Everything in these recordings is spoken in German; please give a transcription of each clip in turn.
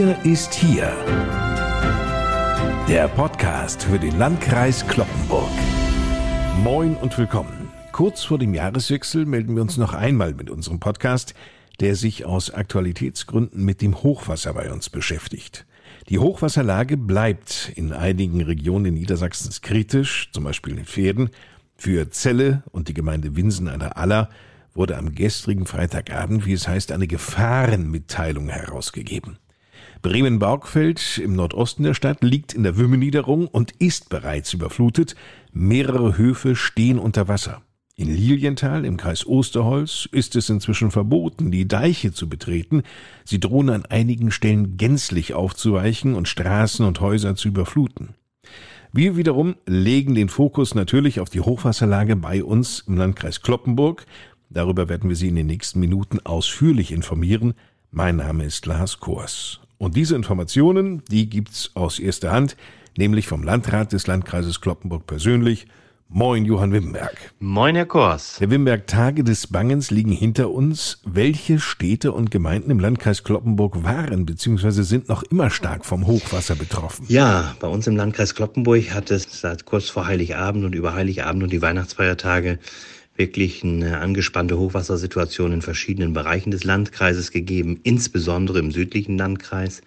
Hier ist hier. Der Podcast für den Landkreis Kloppenburg. Moin und willkommen. Kurz vor dem Jahreswechsel melden wir uns noch einmal mit unserem Podcast, der sich aus Aktualitätsgründen mit dem Hochwasser bei uns beschäftigt. Die Hochwasserlage bleibt in einigen Regionen Niedersachsens kritisch, zum Beispiel in Pferden. Für Celle und die Gemeinde Winsen an der Aller wurde am gestrigen Freitagabend, wie es heißt, eine Gefahrenmitteilung herausgegeben. Bremen-Borgfeld im Nordosten der Stadt liegt in der Wümmeniederung und ist bereits überflutet. Mehrere Höfe stehen unter Wasser. In Lilienthal im Kreis Osterholz ist es inzwischen verboten, die Deiche zu betreten. Sie drohen an einigen Stellen gänzlich aufzuweichen und Straßen und Häuser zu überfluten. Wir wiederum legen den Fokus natürlich auf die Hochwasserlage bei uns im Landkreis Kloppenburg. Darüber werden wir Sie in den nächsten Minuten ausführlich informieren. Mein Name ist Lars Kors. Und diese Informationen, die gibt's aus erster Hand, nämlich vom Landrat des Landkreises Kloppenburg persönlich – Moin, Johann Wimberg. Moin, Herr Kors. Herr Wimberg, Tage des Bangens liegen hinter uns. Welche Städte und Gemeinden im Landkreis Kloppenburg waren bzw. sind noch immer stark vom Hochwasser betroffen? Ja, bei uns im Landkreis Kloppenburg hat es seit kurz vor Heiligabend und über Heiligabend und die Weihnachtsfeiertage wirklich eine angespannte Hochwassersituation in verschiedenen Bereichen des Landkreises gegeben, insbesondere im südlichen Landkreis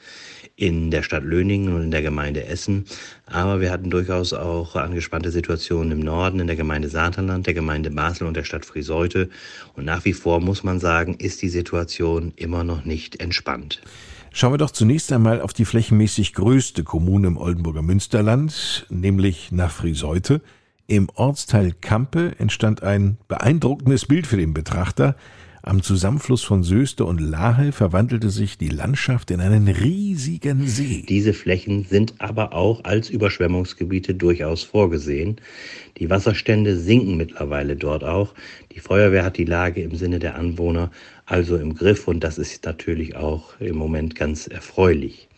in der Stadt Löningen und in der Gemeinde Essen. Aber wir hatten durchaus auch angespannte Situationen im Norden, in der Gemeinde Saterland, der Gemeinde Basel und der Stadt Friseute. Und nach wie vor muss man sagen, ist die Situation immer noch nicht entspannt. Schauen wir doch zunächst einmal auf die flächenmäßig größte Kommune im Oldenburger Münsterland, nämlich nach Friseute. Im Ortsteil Kampe entstand ein beeindruckendes Bild für den Betrachter. Am Zusammenfluss von Söste und Lahe verwandelte sich die Landschaft in einen riesigen See. Diese Flächen sind aber auch als Überschwemmungsgebiete durchaus vorgesehen. Die Wasserstände sinken mittlerweile dort auch. Die Feuerwehr hat die Lage im Sinne der Anwohner also im Griff und das ist natürlich auch im Moment ganz erfreulich.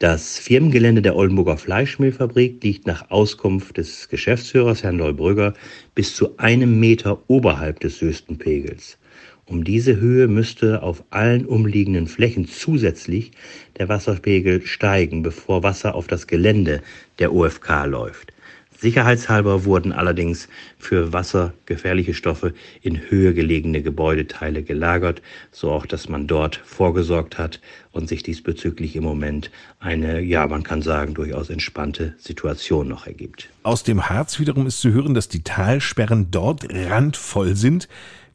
Das Firmengelände der Oldenburger Fleischmehlfabrik liegt nach Auskunft des Geschäftsführers Herrn Leubrügger bis zu einem Meter oberhalb des Söstenpegels. Um diese Höhe müsste auf allen umliegenden Flächen zusätzlich der Wasserpegel steigen, bevor Wasser auf das Gelände der OFK läuft. Sicherheitshalber wurden allerdings für wassergefährliche Stoffe in höher gelegene Gebäudeteile gelagert, so auch, dass man dort vorgesorgt hat und sich diesbezüglich im Moment eine, ja, man kann sagen, durchaus entspannte Situation noch ergibt. Aus dem Harz wiederum ist zu hören, dass die Talsperren dort randvoll sind.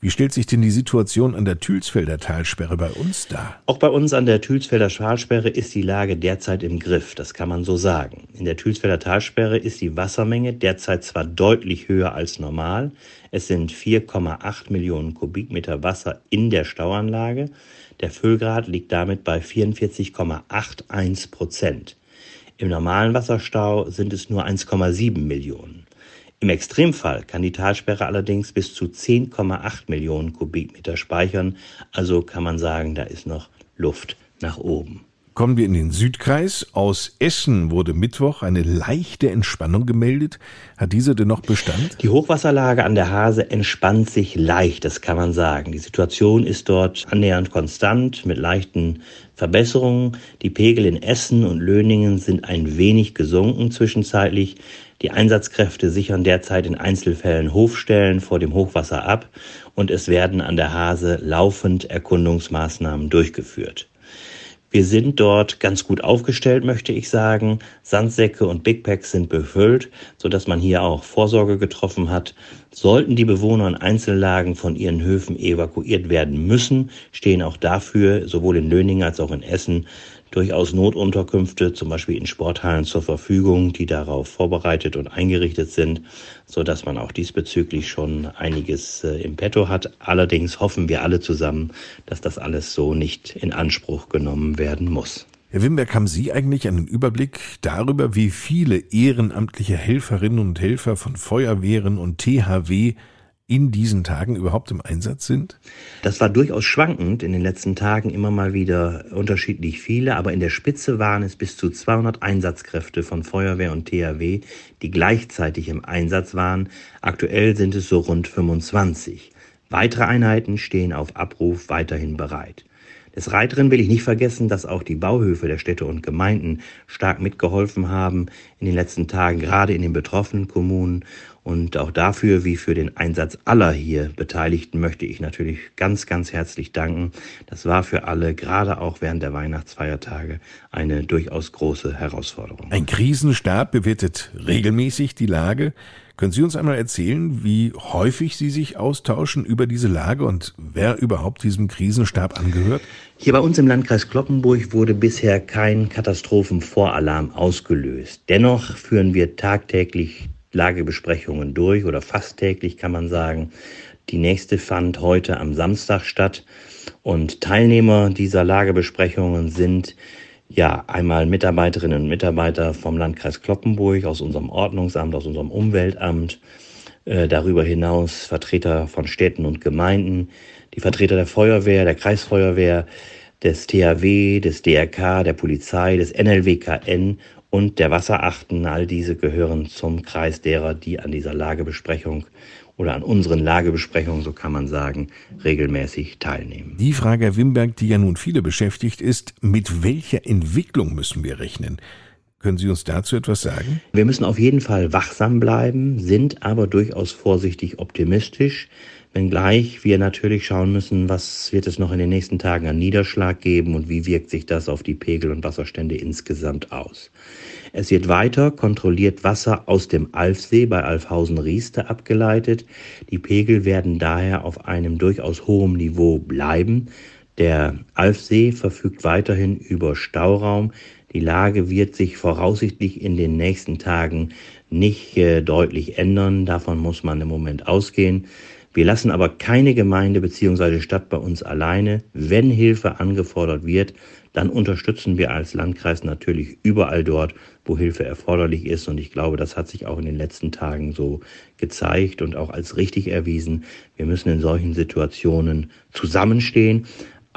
Wie stellt sich denn die Situation an der Thülsfelder Talsperre bei uns dar? Auch bei uns an der Thülsfelder Talsperre ist die Lage derzeit im Griff, das kann man so sagen. In der Thülsfelder Talsperre ist die Wassermenge derzeit zwar deutlich höher als normal, es sind 4,8 Millionen Kubikmeter Wasser in der Stauanlage, der Füllgrad liegt damit bei 44,81 Prozent. Im normalen Wasserstau sind es nur 1,7 Millionen. Im Extremfall kann die Talsperre allerdings bis zu 10,8 Millionen Kubikmeter speichern, also kann man sagen, da ist noch Luft nach oben. Kommen wir in den Südkreis. Aus Essen wurde Mittwoch eine leichte Entspannung gemeldet. Hat diese denn noch Bestand? Die Hochwasserlage an der Hase entspannt sich leicht, das kann man sagen. Die Situation ist dort annähernd konstant mit leichten Verbesserungen. Die Pegel in Essen und Löningen sind ein wenig gesunken zwischenzeitlich. Die Einsatzkräfte sichern derzeit in Einzelfällen Hofstellen vor dem Hochwasser ab und es werden an der Hase laufend Erkundungsmaßnahmen durchgeführt. Wir sind dort ganz gut aufgestellt, möchte ich sagen. Sandsäcke und Big Packs sind befüllt, sodass man hier auch Vorsorge getroffen hat. Sollten die Bewohner in Einzellagen von ihren Höfen evakuiert werden müssen, stehen auch dafür sowohl in Löningen als auch in Essen durchaus Notunterkünfte, zum Beispiel in Sporthallen zur Verfügung, die darauf vorbereitet und eingerichtet sind, so dass man auch diesbezüglich schon einiges äh, im Petto hat. Allerdings hoffen wir alle zusammen, dass das alles so nicht in Anspruch genommen werden muss. Herr Wimberg, haben Sie eigentlich einen Überblick darüber, wie viele ehrenamtliche Helferinnen und Helfer von Feuerwehren und THW in diesen Tagen überhaupt im Einsatz sind? Das war durchaus schwankend in den letzten Tagen immer mal wieder unterschiedlich viele, aber in der Spitze waren es bis zu 200 Einsatzkräfte von Feuerwehr und THW, die gleichzeitig im Einsatz waren. Aktuell sind es so rund 25. Weitere Einheiten stehen auf Abruf weiterhin bereit. Des Weiteren will ich nicht vergessen, dass auch die Bauhöfe der Städte und Gemeinden stark mitgeholfen haben in den letzten Tagen, gerade in den betroffenen Kommunen. Und auch dafür, wie für den Einsatz aller hier Beteiligten, möchte ich natürlich ganz, ganz herzlich danken. Das war für alle, gerade auch während der Weihnachtsfeiertage, eine durchaus große Herausforderung. Ein Krisenstab bewertet regelmäßig die Lage. Können Sie uns einmal erzählen, wie häufig Sie sich austauschen über diese Lage und wer überhaupt diesem Krisenstab angehört? Hier bei uns im Landkreis Kloppenburg wurde bisher kein Katastrophenvoralarm ausgelöst. Dennoch führen wir tagtäglich Lagebesprechungen durch oder fast täglich kann man sagen. Die nächste fand heute am Samstag statt und Teilnehmer dieser Lagebesprechungen sind ja einmal Mitarbeiterinnen und Mitarbeiter vom Landkreis Kloppenburg, aus unserem Ordnungsamt, aus unserem Umweltamt, äh, darüber hinaus Vertreter von Städten und Gemeinden, die Vertreter der Feuerwehr, der Kreisfeuerwehr, des THW, des DRK, der Polizei, des NLWKN und der Wasserachten. All diese gehören zum Kreis derer, die an dieser Lagebesprechung oder an unseren Lagebesprechungen, so kann man sagen, regelmäßig teilnehmen. Die Frage, Herr Wimberg, die ja nun viele beschäftigt, ist, mit welcher Entwicklung müssen wir rechnen? Können Sie uns dazu etwas sagen? Wir müssen auf jeden Fall wachsam bleiben, sind aber durchaus vorsichtig optimistisch, wenngleich wir natürlich schauen müssen, was wird es noch in den nächsten Tagen an Niederschlag geben und wie wirkt sich das auf die Pegel und Wasserstände insgesamt aus. Es wird weiter kontrolliert Wasser aus dem Alfsee bei Alfhausen-Rieste abgeleitet. Die Pegel werden daher auf einem durchaus hohen Niveau bleiben. Der Alfsee verfügt weiterhin über Stauraum. Die Lage wird sich voraussichtlich in den nächsten Tagen nicht äh, deutlich ändern. Davon muss man im Moment ausgehen. Wir lassen aber keine Gemeinde bzw. Stadt bei uns alleine. Wenn Hilfe angefordert wird, dann unterstützen wir als Landkreis natürlich überall dort, wo Hilfe erforderlich ist. Und ich glaube, das hat sich auch in den letzten Tagen so gezeigt und auch als richtig erwiesen. Wir müssen in solchen Situationen zusammenstehen,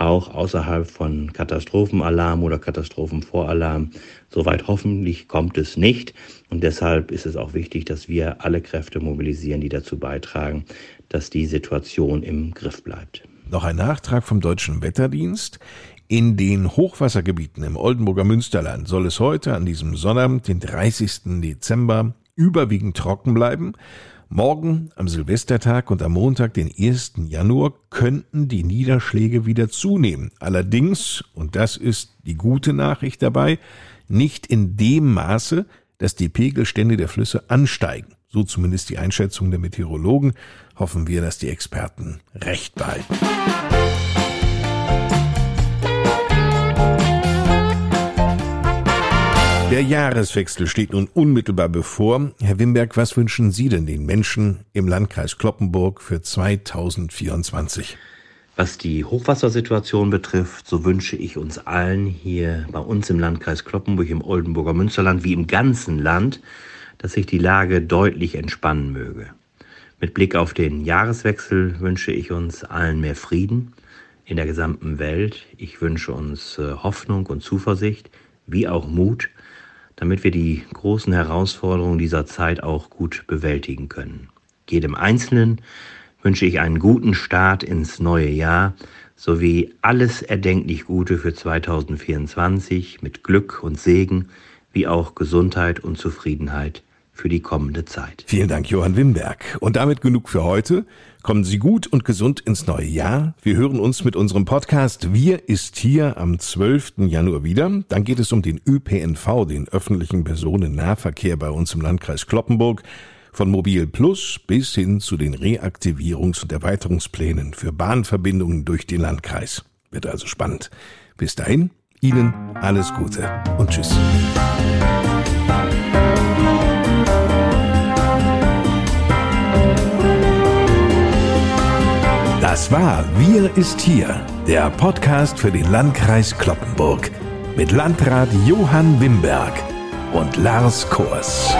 auch außerhalb von Katastrophenalarm oder Katastrophenvoralarm. Soweit hoffentlich kommt es nicht. Und deshalb ist es auch wichtig, dass wir alle Kräfte mobilisieren, die dazu beitragen, dass die Situation im Griff bleibt. Noch ein Nachtrag vom Deutschen Wetterdienst. In den Hochwassergebieten im Oldenburger Münsterland soll es heute an diesem Sonnabend, den 30. Dezember, überwiegend trocken bleiben. Morgen am Silvestertag und am Montag, den 1. Januar, könnten die Niederschläge wieder zunehmen. Allerdings, und das ist die gute Nachricht dabei, nicht in dem Maße, dass die Pegelstände der Flüsse ansteigen. So zumindest die Einschätzung der Meteorologen. Hoffen wir, dass die Experten recht behalten. Der Jahreswechsel steht nun unmittelbar bevor. Herr Wimberg, was wünschen Sie denn den Menschen im Landkreis Kloppenburg für 2024? Was die Hochwassersituation betrifft, so wünsche ich uns allen hier bei uns im Landkreis Kloppenburg, im Oldenburger Münsterland wie im ganzen Land, dass sich die Lage deutlich entspannen möge. Mit Blick auf den Jahreswechsel wünsche ich uns allen mehr Frieden in der gesamten Welt. Ich wünsche uns äh, Hoffnung und Zuversicht, wie auch Mut damit wir die großen Herausforderungen dieser Zeit auch gut bewältigen können. Jedem Einzelnen wünsche ich einen guten Start ins neue Jahr sowie alles erdenklich Gute für 2024 mit Glück und Segen wie auch Gesundheit und Zufriedenheit für die kommende Zeit. Vielen Dank, Johann Wimberg. Und damit genug für heute. Kommen Sie gut und gesund ins neue Jahr. Wir hören uns mit unserem Podcast Wir ist hier am 12. Januar wieder. Dann geht es um den ÖPNV, den öffentlichen Personennahverkehr bei uns im Landkreis Kloppenburg. Von Mobil Plus bis hin zu den Reaktivierungs- und Erweiterungsplänen für Bahnverbindungen durch den Landkreis. Wird also spannend. Bis dahin, Ihnen alles Gute und Tschüss. Das war Wir ist hier, der Podcast für den Landkreis Kloppenburg mit Landrat Johann Wimberg und Lars Kors.